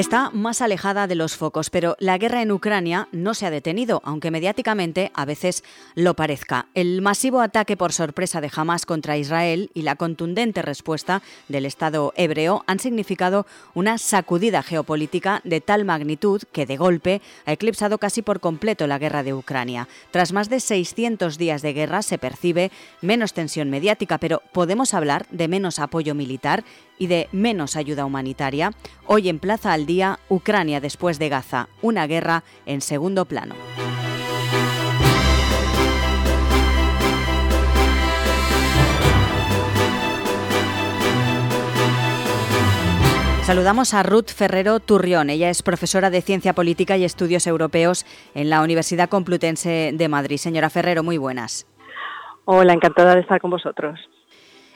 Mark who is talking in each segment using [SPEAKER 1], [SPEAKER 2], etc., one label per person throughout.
[SPEAKER 1] Está más alejada de los focos, pero la guerra en Ucrania no se ha detenido, aunque mediáticamente a veces lo parezca. El masivo ataque por sorpresa de Hamas contra Israel y la contundente respuesta del Estado hebreo han significado una sacudida geopolítica de tal magnitud que de golpe ha eclipsado casi por completo la guerra de Ucrania. Tras más de 600 días de guerra se percibe menos tensión mediática, pero podemos hablar de menos apoyo militar y de menos ayuda humanitaria, hoy en Plaza al Ucrania después de Gaza, una guerra en segundo plano. Saludamos a Ruth Ferrero Turrión. Ella es profesora de Ciencia Política y Estudios Europeos en la Universidad Complutense de Madrid. Señora Ferrero, muy buenas.
[SPEAKER 2] Hola, encantada de estar con vosotros.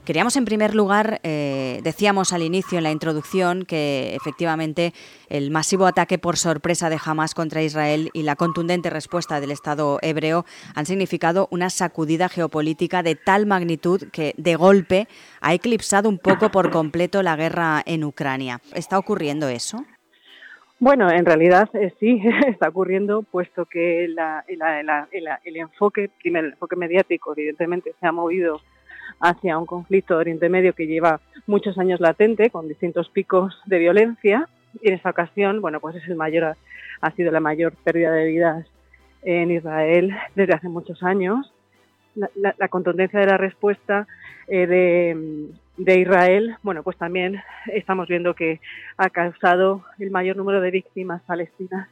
[SPEAKER 1] Queríamos, en primer lugar, eh, decíamos al inicio, en la introducción, que efectivamente el masivo ataque por sorpresa de Hamas contra Israel y la contundente respuesta del Estado hebreo han significado una sacudida geopolítica de tal magnitud que, de golpe, ha eclipsado un poco por completo la guerra en Ucrania. ¿Está ocurriendo eso?
[SPEAKER 2] Bueno, en realidad eh, sí está ocurriendo, puesto que el, enfoque, el enfoque mediático, evidentemente, se ha movido hacia un conflicto de Oriente Medio que lleva muchos años latente, con distintos picos de violencia, y en esta ocasión, bueno, pues es el mayor, ha sido la mayor pérdida de vidas en Israel desde hace muchos años. La, contundencia de la respuesta eh, de, de, Israel, bueno, pues también estamos viendo que ha causado el mayor número de víctimas palestinas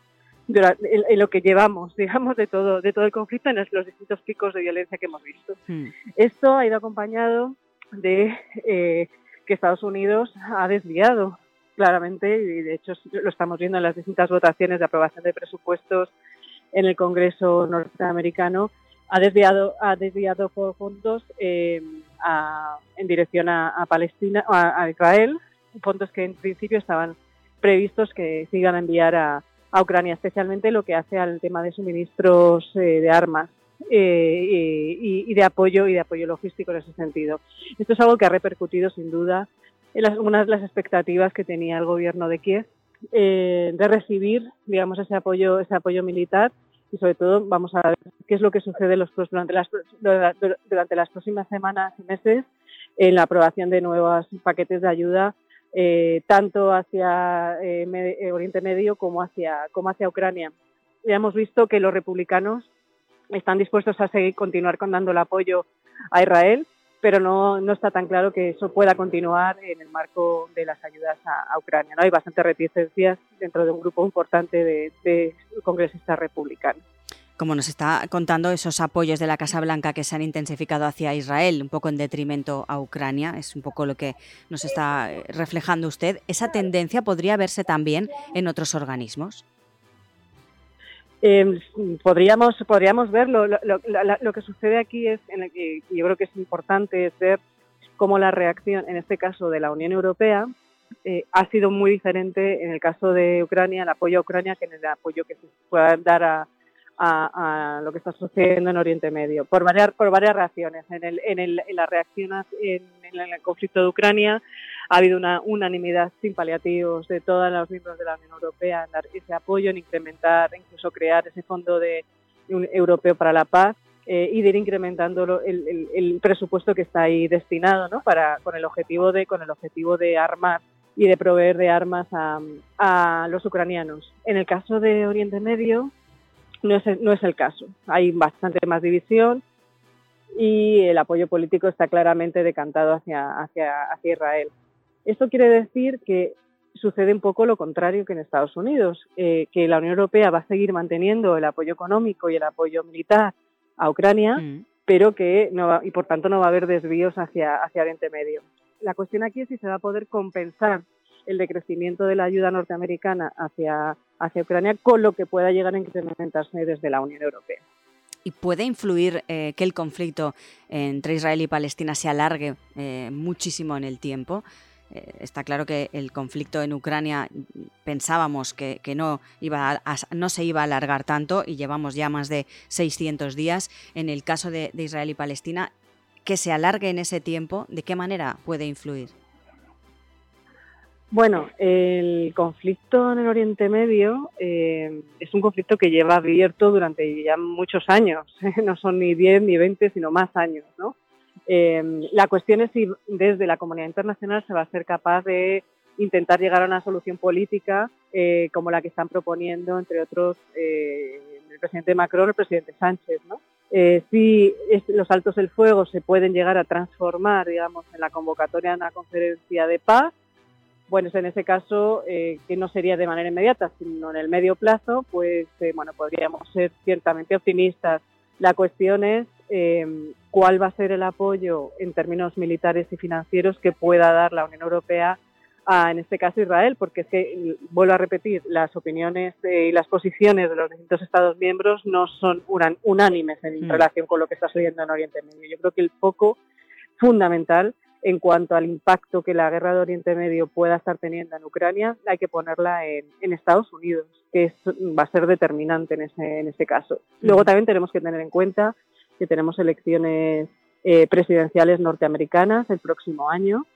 [SPEAKER 2] en, lo que llevamos, digamos, de todo, de todo el conflicto en los, distintos picos de violencia que hemos visto. Hmm. Esto ha ido acompañado de eh, que Estados Unidos ha desviado claramente, y de hecho lo estamos viendo en las distintas votaciones de aprobación de presupuestos en el Congreso norteamericano, ha desviado, ha desviado fondos eh, en dirección a, Palestina, a, a Israel, fondos que en principio estaban previstos que se iban a enviar a, a Ucrania, especialmente lo que hace al tema de suministros eh, de armas eh, y, de apoyo y de apoyo logístico en ese sentido. Esto es algo que ha repercutido sin duda en algunas de las expectativas que tenía el gobierno de Kiev eh, de recibir, digamos, ese apoyo, ese apoyo militar y sobre todo vamos a ver qué es lo que sucede los, durante, las, durante las próximas semanas y meses en la aprobación de nuevos paquetes de ayuda eh, tanto hacia eh, eh, Oriente Medio como hacia, Ucrania. Ya hemos visto que los republicanos están dispuestos a seguir continuar con dando el apoyo a Israel, pero no, no está tan claro que eso pueda continuar en el marco de las ayudas a, Ucrania. ¿no? Hay bastantes reticencias dentro de un grupo importante de congresistas republicanos
[SPEAKER 1] como nos está contando, esos apoyos de la Casa Blanca que se han intensificado hacia Israel, un poco en detrimento a Ucrania, es un poco lo que nos está eh, reflejando usted. ¿Esa tendencia podría verse también en otros organismos?
[SPEAKER 2] Em, podríamos, podríamos verlo. Lo, que sucede aquí es, en el que yo creo que es importante, es ver cómo la reacción, en este caso de la Unión Europea, eh, ha sido muy diferente en el caso de Ucrania, el apoyo a Ucrania, que en el apoyo que se pueda dar a, a, lo que está sucediendo en Oriente Medio, por varias, por varias reacciones. En, el, en, el, en la reacción en, el conflicto de Ucrania ha habido una unanimidad sin paliativos de todos los miembros de la Unión Europea en dar ese apoyo, en incrementar, incluso crear ese fondo de, europeo para la paz. Eh, y de ir incrementando el, el, presupuesto que está ahí destinado, ¿no? Para con el objetivo de con el objetivo de armar y de proveer de armas a, a los ucranianos. En el caso de Oriente Medio, no es, no es el caso. Hay bastante más división y el apoyo político está claramente decantado hacia, hacia, hacia Israel. Esto quiere decir que sucede un poco lo contrario que en Estados Unidos, eh, que la Unión Europea va a seguir manteniendo el apoyo económico y el apoyo militar a Ucrania, mm. pero que no va, y por tanto no va a haber desvíos hacia, hacia Oriente Medio. La cuestión aquí es si se va a poder compensar el decrecimiento de la ayuda norteamericana hacia, hacia Ucrania con lo que pueda llegar a incrementarse desde la Unión Europea.
[SPEAKER 1] ¿Y puede influir eh, que el conflicto entre Israel y Palestina se alargue eh, muchísimo en el tiempo? Eh, está claro que el conflicto en Ucrania pensábamos que, no, se iba a alargar tanto y llevamos ya más de 600 días. En el caso de Israel y Palestina, que se alargue en ese tiempo, ¿de qué manera puede influir?
[SPEAKER 2] Bueno, el conflicto en el Oriente Medio eh, es un conflicto que lleva abierto durante ya muchos años, no son ni 10 ni 20, sino más años. ¿no? Eh, la cuestión es si desde la comunidad internacional se va a ser capaz de intentar llegar a una solución política eh, como la que están proponiendo, entre otros, el presidente Macron el presidente Sánchez. ¿no? si los altos del fuego se pueden llegar a transformar, digamos, en la convocatoria de una conferencia de paz, bueno, en ese caso, eh, que no sería de manera inmediata, sino en el medio plazo, pues eh, bueno, podríamos ser ciertamente optimistas. La cuestión es eh, cuál va a ser el apoyo en términos militares y financieros que pueda dar la Unión Europea a, en este caso, Israel, porque es que, vuelvo a repetir, las opiniones y las posiciones de los distintos Estados miembros no son unánimes en mm. relación con lo que está sucediendo en Oriente Medio. Yo creo que el foco fundamental en cuanto al impacto que la guerra de Oriente Medio pueda estar teniendo en Ucrania, hay que ponerla en, Estados Unidos, que va a ser determinante en ese, en ese caso. Luego también tenemos que tener en cuenta que tenemos elecciones eh, presidenciales norteamericanas el próximo año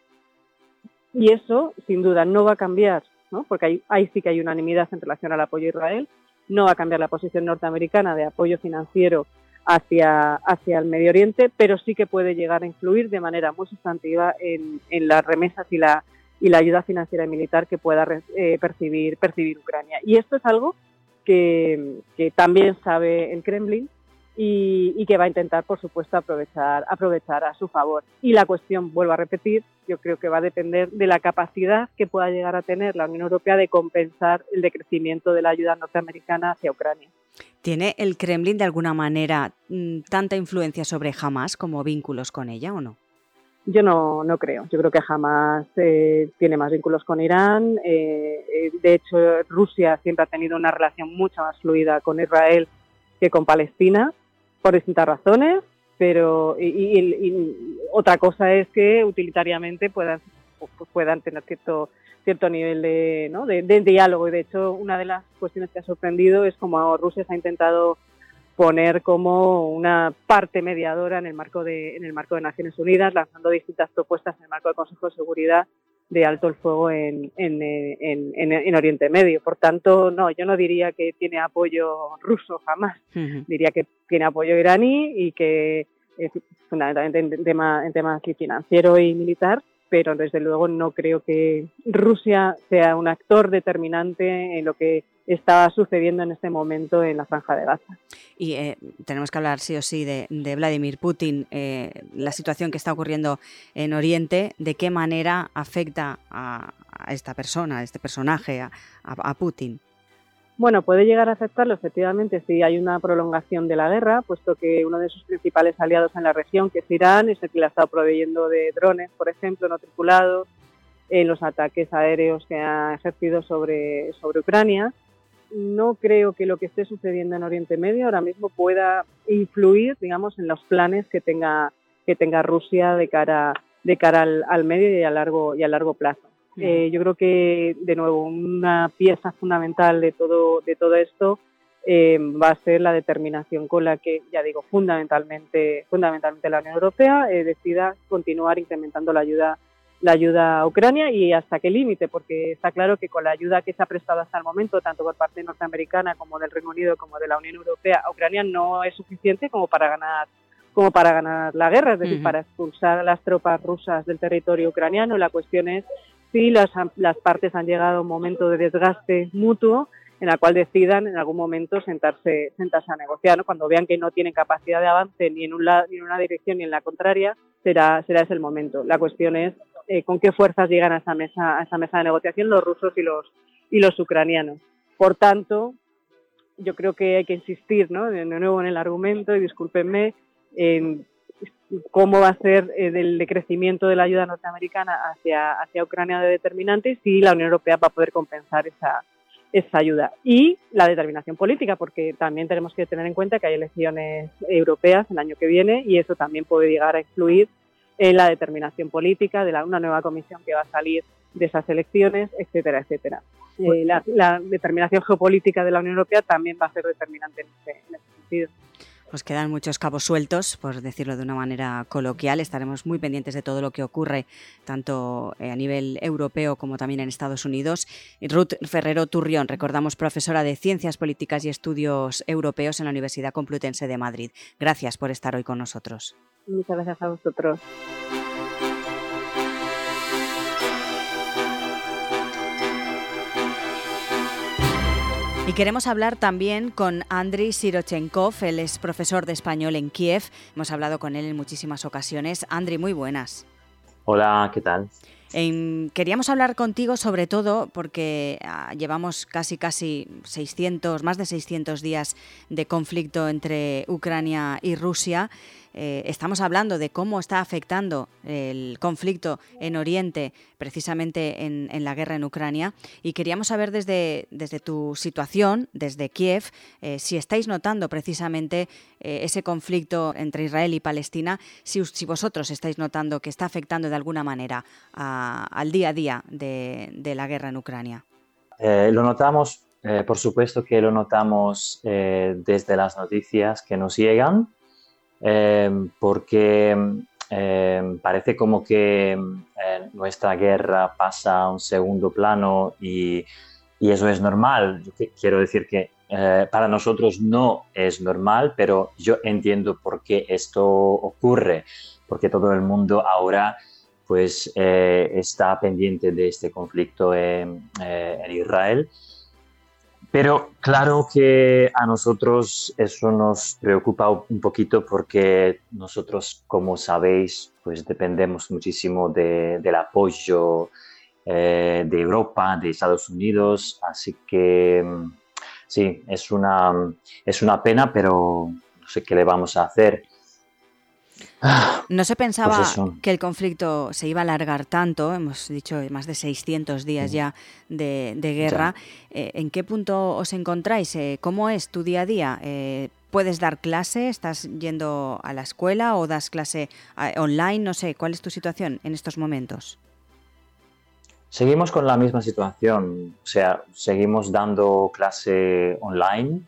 [SPEAKER 2] y eso, sin duda, no va a cambiar, ¿no? porque ahí sí que hay unanimidad en relación al apoyo a Israel, no va a cambiar la posición norteamericana de apoyo financiero hacia, hacia el Medio Oriente, pero sí que puede llegar a influir de manera muy sustantiva en, en las remesas y la, y la ayuda financiera y militar que pueda eh, percibir, percibir Ucrania. Y esto es algo que, que también sabe el Kremlin y, que va a intentar, por supuesto, aprovechar, aprovechar a su favor. Y la cuestión, vuelvo a repetir, yo creo que va a depender de la capacidad que pueda llegar a tener la Unión Europea de compensar el decrecimiento de la ayuda norteamericana hacia Ucrania.
[SPEAKER 1] ¿Tiene el Kremlin de alguna manera mm, tanta influencia sobre Hamas como vínculos con ella o no?
[SPEAKER 2] Yo no, no creo. Yo creo que Hamas eh, tiene más vínculos con Irán. Eh, eh, de hecho, Rusia siempre ha tenido una relación mucho más fluida con Israel que con Palestina por distintas razones, pero y, otra cosa es que utilitariamente puedan puedan tener cierto cierto nivel de, ¿no? de, diálogo y de hecho una de las cuestiones que ha sorprendido es como Rusia se ha intentado poner como una parte mediadora en el marco de en el marco de Naciones Unidas lanzando distintas propuestas en el marco del Consejo de Seguridad de alto el fuego en, en, en, en, Oriente Medio. Por tanto, no, yo no diría que tiene apoyo ruso jamás. Diría que tiene apoyo iraní y que fundamentalmente en, tema, en temas financiero y militar, pero desde luego no creo que Rusia sea un actor determinante en lo que está sucediendo en este momento en la franja de Gaza.
[SPEAKER 1] Y eh, tenemos que hablar sí o sí de, Vladimir Putin, eh, la situación que está ocurriendo en Oriente, de qué manera afecta a, esta persona, a este personaje, a, Putin.
[SPEAKER 2] Bueno, puede llegar a afectarlo efectivamente si hay una prolongación de la guerra, puesto que uno de sus principales aliados en la región, que es Irán, es el que le ha estado proveyendo de drones, por ejemplo, no tripulados, en los ataques aéreos que ha ejercido sobre, sobre Ucrania no creo que lo que esté sucediendo en Oriente Medio ahora mismo pueda influir, digamos, en los planes que tenga que tenga Rusia de cara de cara al, medio y a largo y a largo plazo. Eh, yo creo que de nuevo una pieza fundamental de todo de todo esto eh, va a ser la determinación con la que ya digo fundamentalmente fundamentalmente la Unión Europea eh, decida continuar incrementando la ayuda la ayuda a Ucrania y hasta qué límite, porque está claro que con la ayuda que se ha prestado hasta el momento, tanto por parte norteamericana como del Reino Unido como de la Unión Europea, a Ucrania no es suficiente como para ganar como para ganar la guerra, es decir, para expulsar a las tropas rusas del territorio ucraniano. La cuestión es si las, las partes han llegado a un momento de desgaste mutuo en la cual decidan en algún momento sentarse, sentarse a negociar. Cuando vean que no tienen capacidad de avance ni en, un lado, ni en una dirección ni en la contraria, será, será ese el momento. La cuestión es eh, con qué fuerzas llegan a esa mesa, a esa mesa de negociación los rusos y los, y los ucranianos. Por tanto, yo creo que hay que insistir ¿no? de nuevo en el argumento, y discúlpenme, en cómo va a ser eh, el decrecimiento de la ayuda norteamericana hacia, hacia Ucrania de determinante y si la Unión Europea va a poder compensar esa, esa ayuda. Y la determinación política, porque también tenemos que tener en cuenta que hay elecciones europeas el año que viene y eso también puede llegar a influir en la determinación política de la, una nueva comisión que va a salir de esas elecciones, etcétera, etcétera. Eh, la, determinación geopolítica de la Unión Europea también va a ser determinante en ese, sentido.
[SPEAKER 1] Pues quedan muchos cabos sueltos, por decirlo de una manera coloquial. Estaremos muy pendientes de todo lo que ocurre, tanto eh, a nivel europeo como también en Estados Unidos. Ruth Ferrero Turrión, recordamos, profesora de Ciencias Políticas y Estudios Europeos en la Universidad Complutense de Madrid. Gracias por estar hoy con nosotros.
[SPEAKER 2] Muchas gracias a vosotros.
[SPEAKER 1] Y queremos hablar también con Andriy Sirochenkov, él es profesor de español en Kiev. Hemos hablado con él en muchísimas ocasiones. Andriy, muy buenas.
[SPEAKER 3] Hola, ¿qué tal?
[SPEAKER 1] queríamos hablar contigo sobre todo porque ah, llevamos casi casi 600, más de 600 días de conflicto entre Ucrania y Rusia. Eh, estamos hablando de cómo está afectando el conflicto en Oriente, precisamente en, la guerra en Ucrania, y queríamos saber desde, desde tu situación, desde Kiev, eh, si estáis notando precisamente eh, ese conflicto entre Israel y Palestina, si, vosotros estáis notando que está afectando de alguna manera al día a día de, la guerra en Ucrania.
[SPEAKER 3] lo notamos por supuesto que lo notamos desde las noticias que nos llegan, Em, porque em, parece como que eh, nuestra guerra pasa a un segundo plano y, eso es normal. quiero decir que eh, para nosotros no es normal, pero yo entiendo por qué esto ocurre, porque todo el mundo ahora pues eh, está pendiente de este conflicto en Israel pero claro que a nosotros eso nos preocupa un poquito porque nosotros, como sabéis, pues dependemos muchísimo del apoyo eh, de Europa, de Estados Unidos, así que mm, sí, es una, es una pena, pero no sé qué le vamos a hacer.
[SPEAKER 1] Ah, no se pensaba pues que el conflicto se iba a alargar tanto, hemos dicho más de 600 días ya de, guerra. Eh, ¿En qué punto os encontráis? Eh, ¿Cómo es tu día a día? Eh, ¿Puedes dar clase? ¿Estás yendo a la escuela o das clase online? No sé, ¿cuál es tu situación en estos momentos?
[SPEAKER 3] Seguimos con la misma situación, o sea, seguimos dando clase online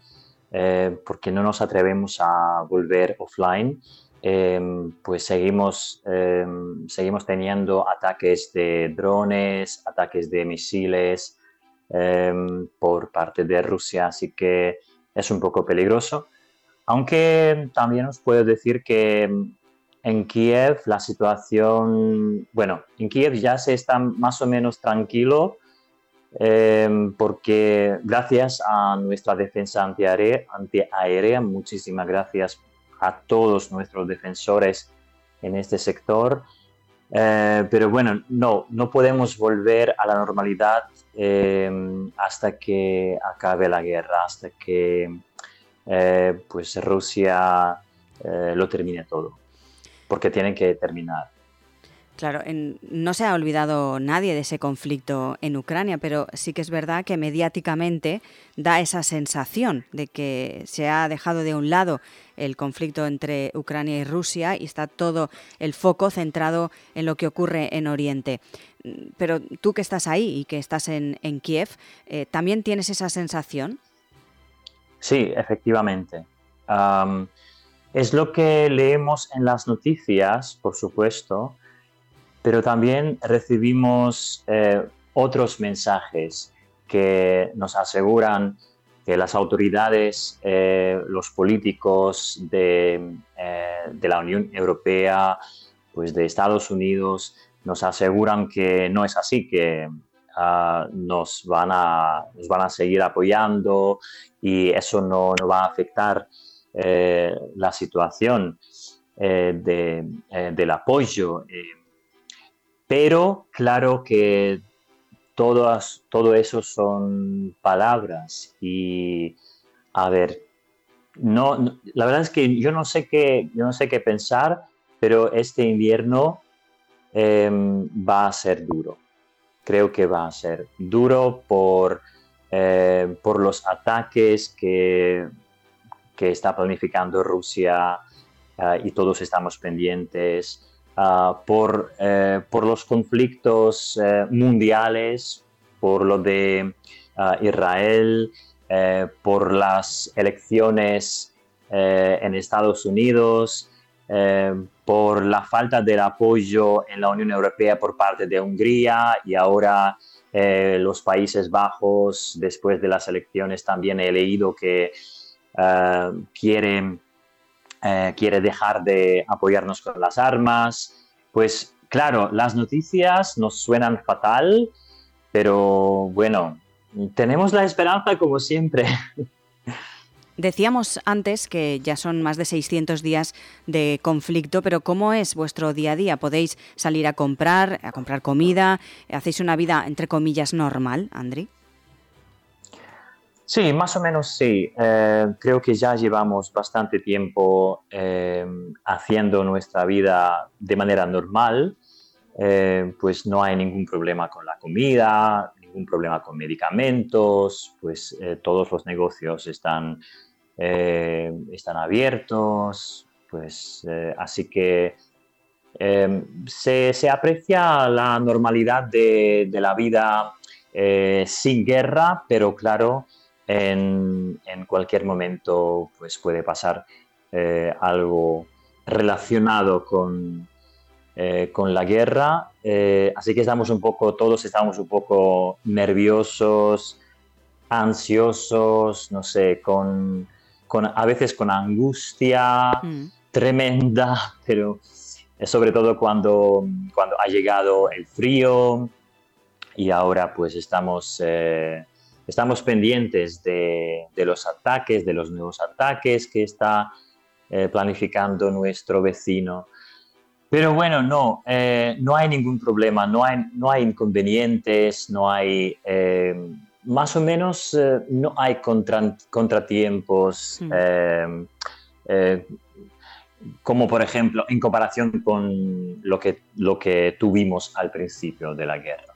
[SPEAKER 3] porque no nos atrevemos a volver offline Em, pues seguimos, em, seguimos teniendo ataques de drones, ataques de misiles em, por parte de Rusia, así que es un poco peligroso. Aunque también os puedo decir que en Kiev la situación, bueno, en Kiev ya se está más o menos tranquilo porque gracias a nuestra defensa antiaérea, antiaérea muchísimas gracias a todos nuestros defensores en este sector. Eh, pero bueno, no, no podemos volver a la normalidad eh, hasta que acabe la guerra, hasta que eh, pues Rusia lo termine todo, porque tiene que terminar.
[SPEAKER 1] Claro, no se ha olvidado nadie de ese conflicto en Ucrania, pero sí que es verdad que mediáticamente da esa sensación de que se ha dejado de un lado el conflicto entre Ucrania y Rusia y está todo el foco centrado en lo que ocurre en Oriente. Pero tú que estás ahí y que estás en, Kiev, eh, ¿también tienes esa sensación?
[SPEAKER 3] Sí, efectivamente. es lo que leemos en las noticias, por supuesto, pero también recibimos eh, otros mensajes que nos aseguran que las autoridades, eh, los políticos de, eh, de, la Unión Europea, pues de Estados Unidos, nos aseguran que no es así, que ah, nos, van a, van a seguir apoyando y eso no, no va a afectar la situación de, del apoyo pero claro que todas, todo eso son palabras y, a ver, no, la verdad es que yo no sé qué, yo no sé qué pensar, pero este invierno em, va a ser duro. Creo que va a ser duro por, eh, por los ataques que, que está planificando Rusia eh, y todos estamos pendientes. Ah, por, eh, por, los conflictos eh, mundiales, por lo de ah, Israel, eh, por las elecciones en Estados Unidos, por la falta del apoyo en la Unión Europea por parte de Hungría y ahora los Países Bajos, después de las elecciones, también he leído que quieren quiere dejar de apoyarnos con las armas. Pues claro, las noticias nos suenan fatal, pero bueno, tenemos la esperanza como siempre.
[SPEAKER 1] Decíamos antes que ya son más de 600 días de conflicto, pero ¿cómo es vuestro día a día? ¿Podéis salir a comprar, a comprar comida? ¿Hacéis una vida, entre comillas, normal, Andri?
[SPEAKER 3] Sí, más o menos sí. Eh, creo que ya llevamos bastante tiempo eh, haciendo nuestra vida de manera normal. Eh, pues no hay ningún problema con la comida, ningún problema con medicamentos, pues todos los negocios están están abiertos, pues así que em, se, aprecia la normalidad de, la vida sin guerra, pero claro, en, cualquier momento pues puede pasar algo relacionado con, con la guerra, así que estamos un poco, todos estamos un poco nerviosos, ansiosos, no sé, con a veces con angustia mm. tremenda, pero sobre todo cuando, cuando ha llegado el frío y ahora pues estamos, eh, estamos pendientes de, los ataques, de los nuevos ataques que está eh, planificando nuestro vecino. Pero bueno, no, eh, no hay ningún problema, no hay, no hay inconvenientes, no hay más o menos eh, no hay contratiempos, eh, eh, como por ejemplo en comparación con lo que, lo que tuvimos al principio de la guerra.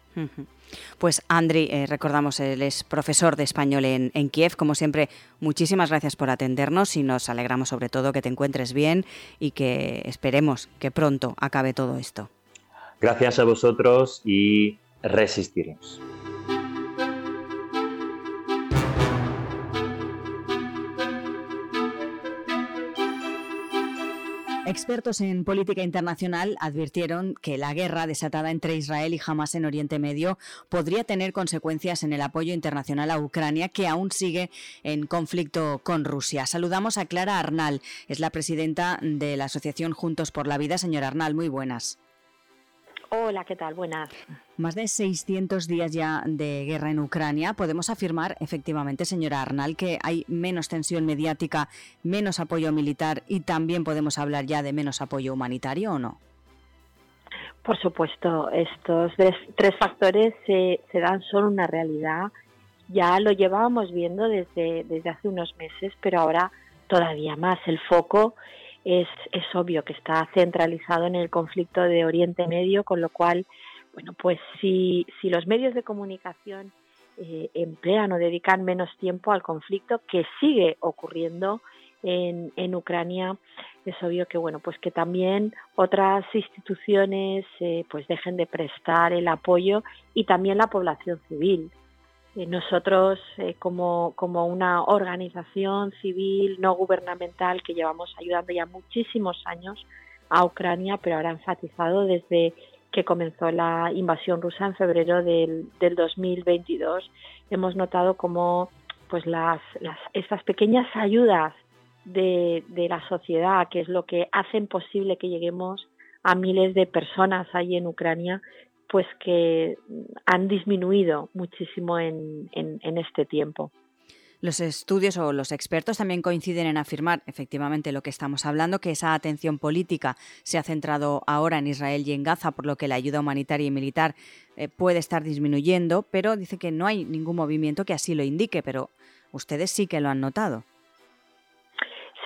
[SPEAKER 1] Pues Andri, recordamos, él es profesor de español en, en, Kiev. Como siempre, muchísimas gracias por atendernos y nos alegramos sobre todo que te encuentres bien y que esperemos que pronto acabe todo esto.
[SPEAKER 3] Gracias a vosotros y resistiremos.
[SPEAKER 1] Expertos en política internacional advirtieron que la guerra desatada entre Israel y Hamas en Oriente Medio podría tener consecuencias en el apoyo internacional a Ucrania, que aún sigue en conflicto con Rusia. Saludamos a Clara Arnal, es la presidenta de la Asociación Juntos por la Vida. Señora Arnal, muy buenas.
[SPEAKER 4] Hola, ¿qué tal? Buenas.
[SPEAKER 1] Más de 600 días ya de guerra en Ucrania. ¿Podemos afirmar efectivamente, señora Arnal, que hay menos tensión mediática, menos apoyo militar y también podemos hablar ya de menos apoyo humanitario o no?
[SPEAKER 4] Por supuesto, estos tres, factores se, dan solo una realidad. Ya lo llevábamos viendo desde, desde hace unos meses, pero ahora todavía más. El foco es, es obvio que está centralizado en el conflicto de Oriente Medio, con lo cual, bueno, pues si, si los medios de comunicación eh, emplean o dedican menos tiempo al conflicto que sigue ocurriendo en, en, Ucrania, es obvio que bueno, pues que también otras instituciones eh, pues dejen de prestar el apoyo y también la población civil. Eh, nosotros, eh, como, como una organización civil no gubernamental que llevamos ayudando ya muchísimos años a Ucrania, pero ahora enfatizado desde que comenzó la invasión rusa en febrero del, del 2022, hemos notado como pues las, las, estas pequeñas ayudas de, de la sociedad, que es lo que hacen posible que lleguemos a miles de personas ahí en Ucrania, pues que han disminuido muchísimo en, este tiempo.
[SPEAKER 1] Los estudios o los expertos también coinciden en afirmar efectivamente lo que estamos hablando, que esa atención política se ha centrado ahora en Israel y en Gaza, por lo que la ayuda humanitaria y militar eh, puede estar disminuyendo, pero dice que no hay ningún movimiento que así lo indique, pero ustedes sí que lo han notado.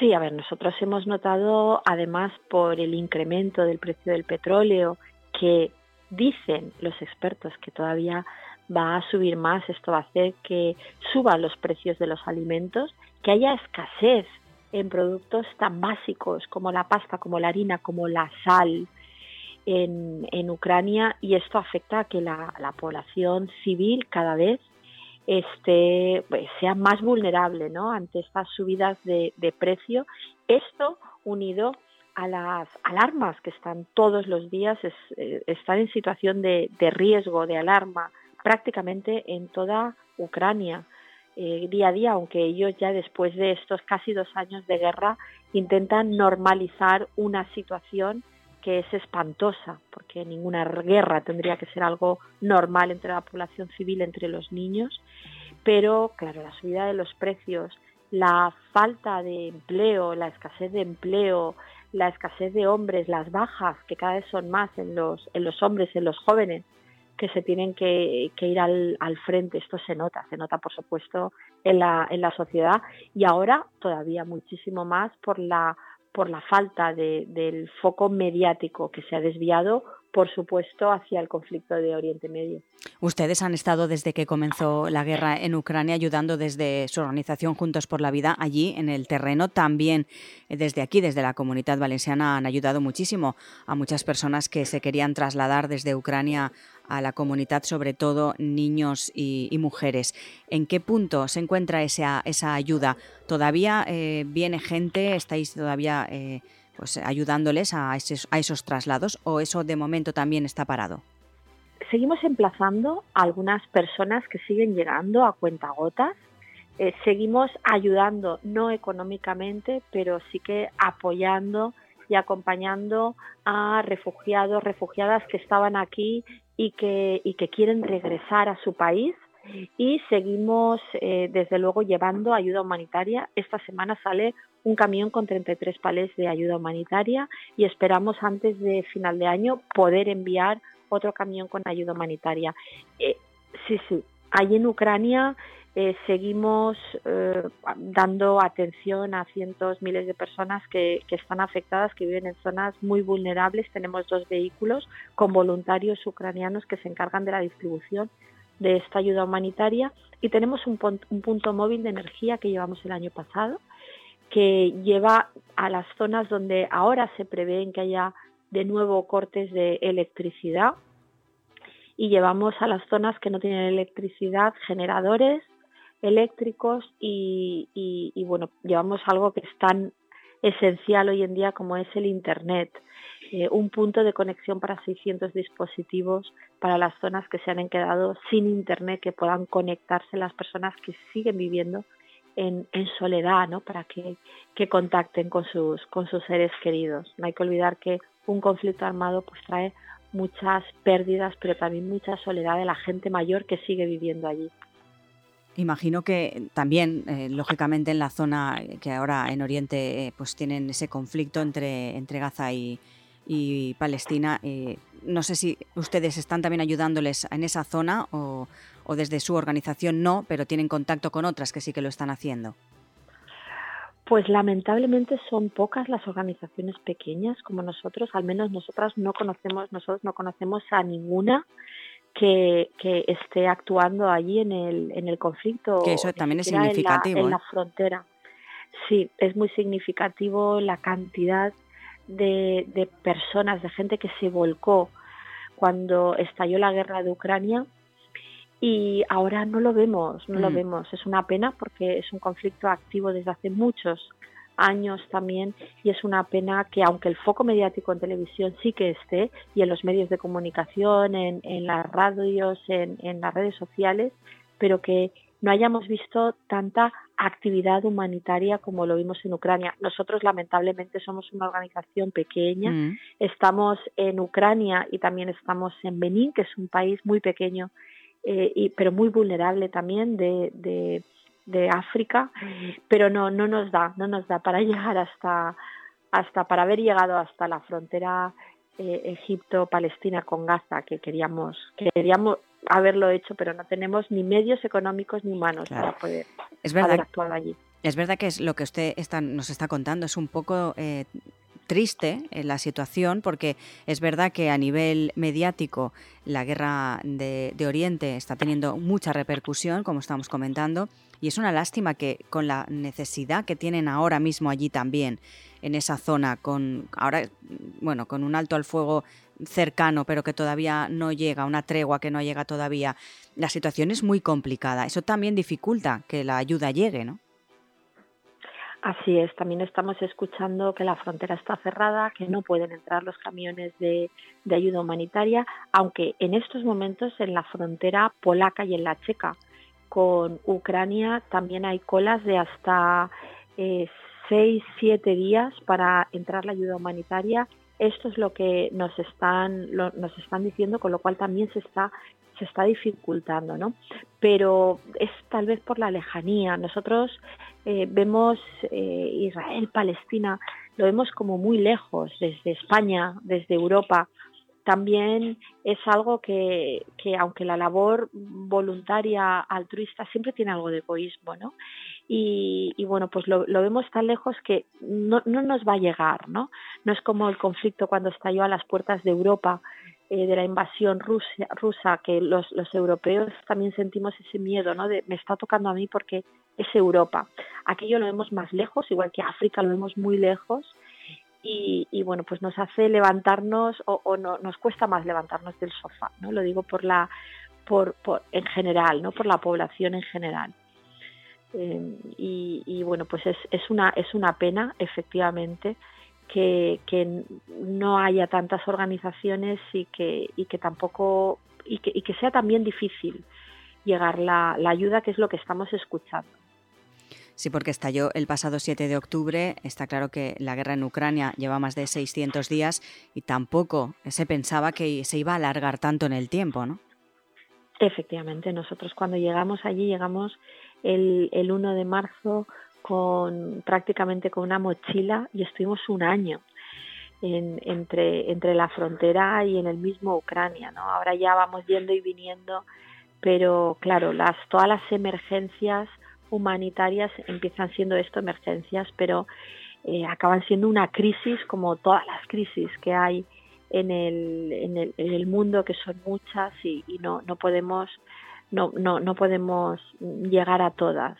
[SPEAKER 4] Sí, a ver, nosotros hemos notado, además por el incremento del precio del petróleo, que Dicen los expertos que todavía va a subir más, esto va a hacer que suban los precios de los alimentos, que haya escasez en productos tan básicos como la pasta, como la harina, como la sal en, Ucrania y esto afecta a que la, población civil cada vez este, pues, sea más vulnerable ante estas subidas de, precio. Esto unido a las alarmas que están todos los días, eh, están en situación de, riesgo, de alarma, prácticamente en toda Ucrania. Eh, día a día, aunque ellos ya después de estos casi dos años de guerra intentan normalizar una situación que es espantosa, porque ninguna guerra tendría que ser algo normal entre la población civil, entre los niños, pero claro, la subida de los precios, la falta de empleo, la escasez de empleo, la escasez de hombres, las bajas que cada vez son más en los, en los hombres, en los jóvenes, que se tienen que, ir al, al, frente. Esto se nota, se nota por supuesto en la, en la sociedad y ahora todavía muchísimo más por la por la falta de, del foco mediático que se ha desviado, por supuesto, hacia el conflicto de Oriente Medio.
[SPEAKER 1] Ustedes han estado desde que comenzó la guerra en Ucrania ayudando desde su organización Juntos por la Vida allí en el terreno. También eh, desde aquí, desde la comunidad valenciana, han ayudado muchísimo a muchas personas que se querían trasladar desde Ucrania a la comunidad, sobre todo niños y, mujeres. ¿En qué punto se encuentra esa, ayuda? ¿Todavía eh, viene gente? ¿Estáis todavía eh, pues, ayudándoles a esos, a esos traslados o eso de momento también está parado?
[SPEAKER 4] Seguimos emplazando a algunas personas que siguen llegando a cuentagotas. Eh, seguimos ayudando, no económicamente, pero sí que apoyando y acompañando a refugiados, refugiadas que estaban aquí y que, y que quieren regresar a su país y seguimos eh, desde luego llevando ayuda humanitaria. Esta semana sale un camión con 33 palés de ayuda humanitaria y esperamos antes de final de año poder enviar otro camión con ayuda humanitaria. Eh, sí, sí, ahí en Ucrania eh, seguimos dando atención a cientos, miles de personas que, están afectadas, que viven en zonas muy vulnerables. Tenemos dos vehículos con voluntarios ucranianos que se encargan de la distribución de esta ayuda humanitaria y tenemos un, un punto móvil de energía que llevamos el año pasado que lleva a las zonas donde ahora se prevén que haya de nuevo cortes de electricidad y llevamos a las zonas que no tienen electricidad generadores eléctricos y, bueno, llevamos algo que es tan esencial hoy en día como es el Internet. Eh, un punto de conexión para 600 dispositivos para las zonas que se han quedado sin Internet, que puedan conectarse las personas que siguen viviendo en, soledad, ¿no? para que, que, contacten con sus, con sus seres queridos. No hay que olvidar que un conflicto armado pues trae muchas pérdidas, pero también mucha soledad de la gente mayor que sigue viviendo allí.
[SPEAKER 1] Imagino que también, eh, lógicamente, en la zona que ahora en Oriente eh, pues tienen ese conflicto entre, entre Gaza y, Palestina. Eh, no sé si ustedes están también ayudándoles en esa zona o, o, desde su organización no, pero tienen contacto con otras que sí que lo están haciendo.
[SPEAKER 4] Pues lamentablemente son pocas las organizaciones pequeñas como nosotros, al menos nosotras no conocemos, nosotros no conocemos a ninguna que, esté actuando allí en el, en el conflicto.
[SPEAKER 1] Que eso también es significativo.
[SPEAKER 4] En la, frontera. Sí, es muy significativo la cantidad de, de personas, de gente que se volcó cuando estalló la guerra de Ucrania y ahora no lo vemos, no lo mm. vemos. Es una pena porque es un conflicto activo desde hace muchos años también y es una pena que aunque el foco mediático en televisión sí que esté y en los medios de comunicación, en, en las radios, en, en las redes sociales, pero que no hayamos visto tanta actividad humanitaria como lo vimos en Ucrania. Nosotros lamentablemente somos una organización pequeña, mm. estamos en Ucrania y también estamos en Benín, que es un país muy pequeño, eh, y, pero muy vulnerable también de, de de África, pero no, no nos da, no nos da para llegar hasta, hasta para haber llegado hasta la frontera eh, Egipto-Palestina con Gaza, que queríamos, queríamos haberlo hecho, pero no tenemos ni medios económicos ni humanos para poder
[SPEAKER 1] es verdad,
[SPEAKER 4] haber actuado allí.
[SPEAKER 1] Es verdad que es lo que usted está, nos está contando es un poco eh, triste eh, la situación porque es verdad que a nivel mediático la guerra de, de Oriente está teniendo mucha repercusión, como estamos comentando, y es una lástima que con la necesidad que tienen ahora mismo allí también, en esa zona, con ahora, bueno, con un alto al fuego cercano, pero que todavía no llega, una tregua que no llega todavía. La situación es muy complicada. Eso también dificulta que la ayuda llegue, ¿no?
[SPEAKER 4] Así es, también estamos escuchando que la frontera está cerrada, que no pueden entrar los camiones de, ayuda humanitaria, aunque en estos momentos en la frontera polaca y en la checa con Ucrania también hay colas de hasta eh, seis, siete días para entrar la ayuda humanitaria. Esto es lo que nos están, nos están diciendo, con lo cual también se está se está dificultando, ¿no? Pero es tal vez por la lejanía. Nosotros eh, vemos eh, Israel, Palestina, lo vemos como muy lejos, desde España, desde Europa. También es algo que, que aunque la labor voluntaria, altruista, siempre tiene algo de egoísmo, ¿no? Y, y, bueno, pues lo, vemos tan lejos que no, no, nos va a llegar, ¿no? No es como el conflicto cuando estalló a las puertas de Europa eh, de la invasión rusa, rusa que los, los, europeos también sentimos ese miedo, ¿no? De me está tocando a mí porque es Europa. Aquello lo vemos más lejos, igual que África lo vemos muy lejos. Y, y bueno, pues nos hace levantarnos o, o, no, nos cuesta más levantarnos del sofá, ¿no? Lo digo por la, por, por en general, ¿no? Por la población en general. Eh, y, y, bueno, pues es, es, una, es una pena, efectivamente, que, que no haya tantas organizaciones y que, y que tampoco y que, y que sea también difícil llegar la, la ayuda que es lo que estamos escuchando.
[SPEAKER 1] Sí, porque estalló el pasado 7 de octubre. Está claro que la guerra en Ucrania lleva más de 600 días y tampoco se pensaba que se iba a alargar tanto en el tiempo, ¿no?
[SPEAKER 4] Efectivamente, nosotros cuando llegamos allí, llegamos el, el 1 de marzo con prácticamente con una mochila y estuvimos un año en, entre, entre la frontera y en el mismo Ucrania. ¿no? Ahora ya vamos yendo y viniendo, pero claro, las, todas las emergencias humanitarias empiezan siendo esto emergencias, pero eh, acaban siendo una crisis como todas las crisis que hay en el, en el, en el mundo, que son muchas y, y no, no podemos no, no, no podemos llegar a todas.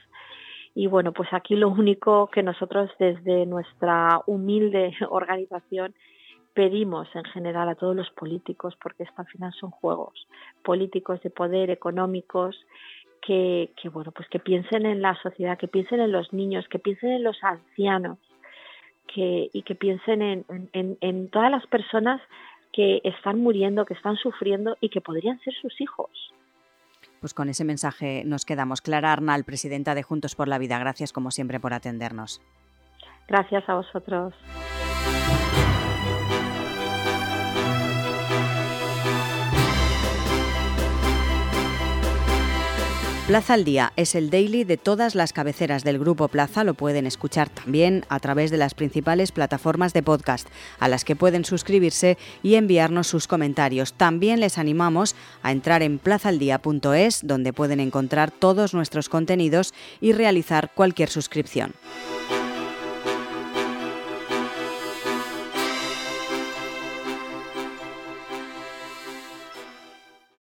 [SPEAKER 4] Y bueno, pues aquí lo único que nosotros desde nuestra humilde organización pedimos en general a todos los políticos, porque esto al final son juegos políticos de poder, económicos, que, que bueno, pues que piensen en la sociedad, que piensen en los niños, que piensen en los ancianos, que, y que piensen en, en, en todas las personas que están muriendo, que están sufriendo y que podrían ser sus hijos.
[SPEAKER 1] Pues con ese mensaje nos quedamos. Clara Arnal, presidenta de Juntos por la Vida, gracias como siempre por atendernos.
[SPEAKER 4] Gracias a vosotros.
[SPEAKER 1] Plaza al Día es el daily de todas las cabeceras del Grupo Plaza. Lo pueden escuchar también a través de las principales plataformas de podcast, a las que pueden suscribirse y enviarnos sus comentarios. También les animamos a entrar en plazaldía.es, donde pueden encontrar todos nuestros contenidos y realizar cualquier suscripción.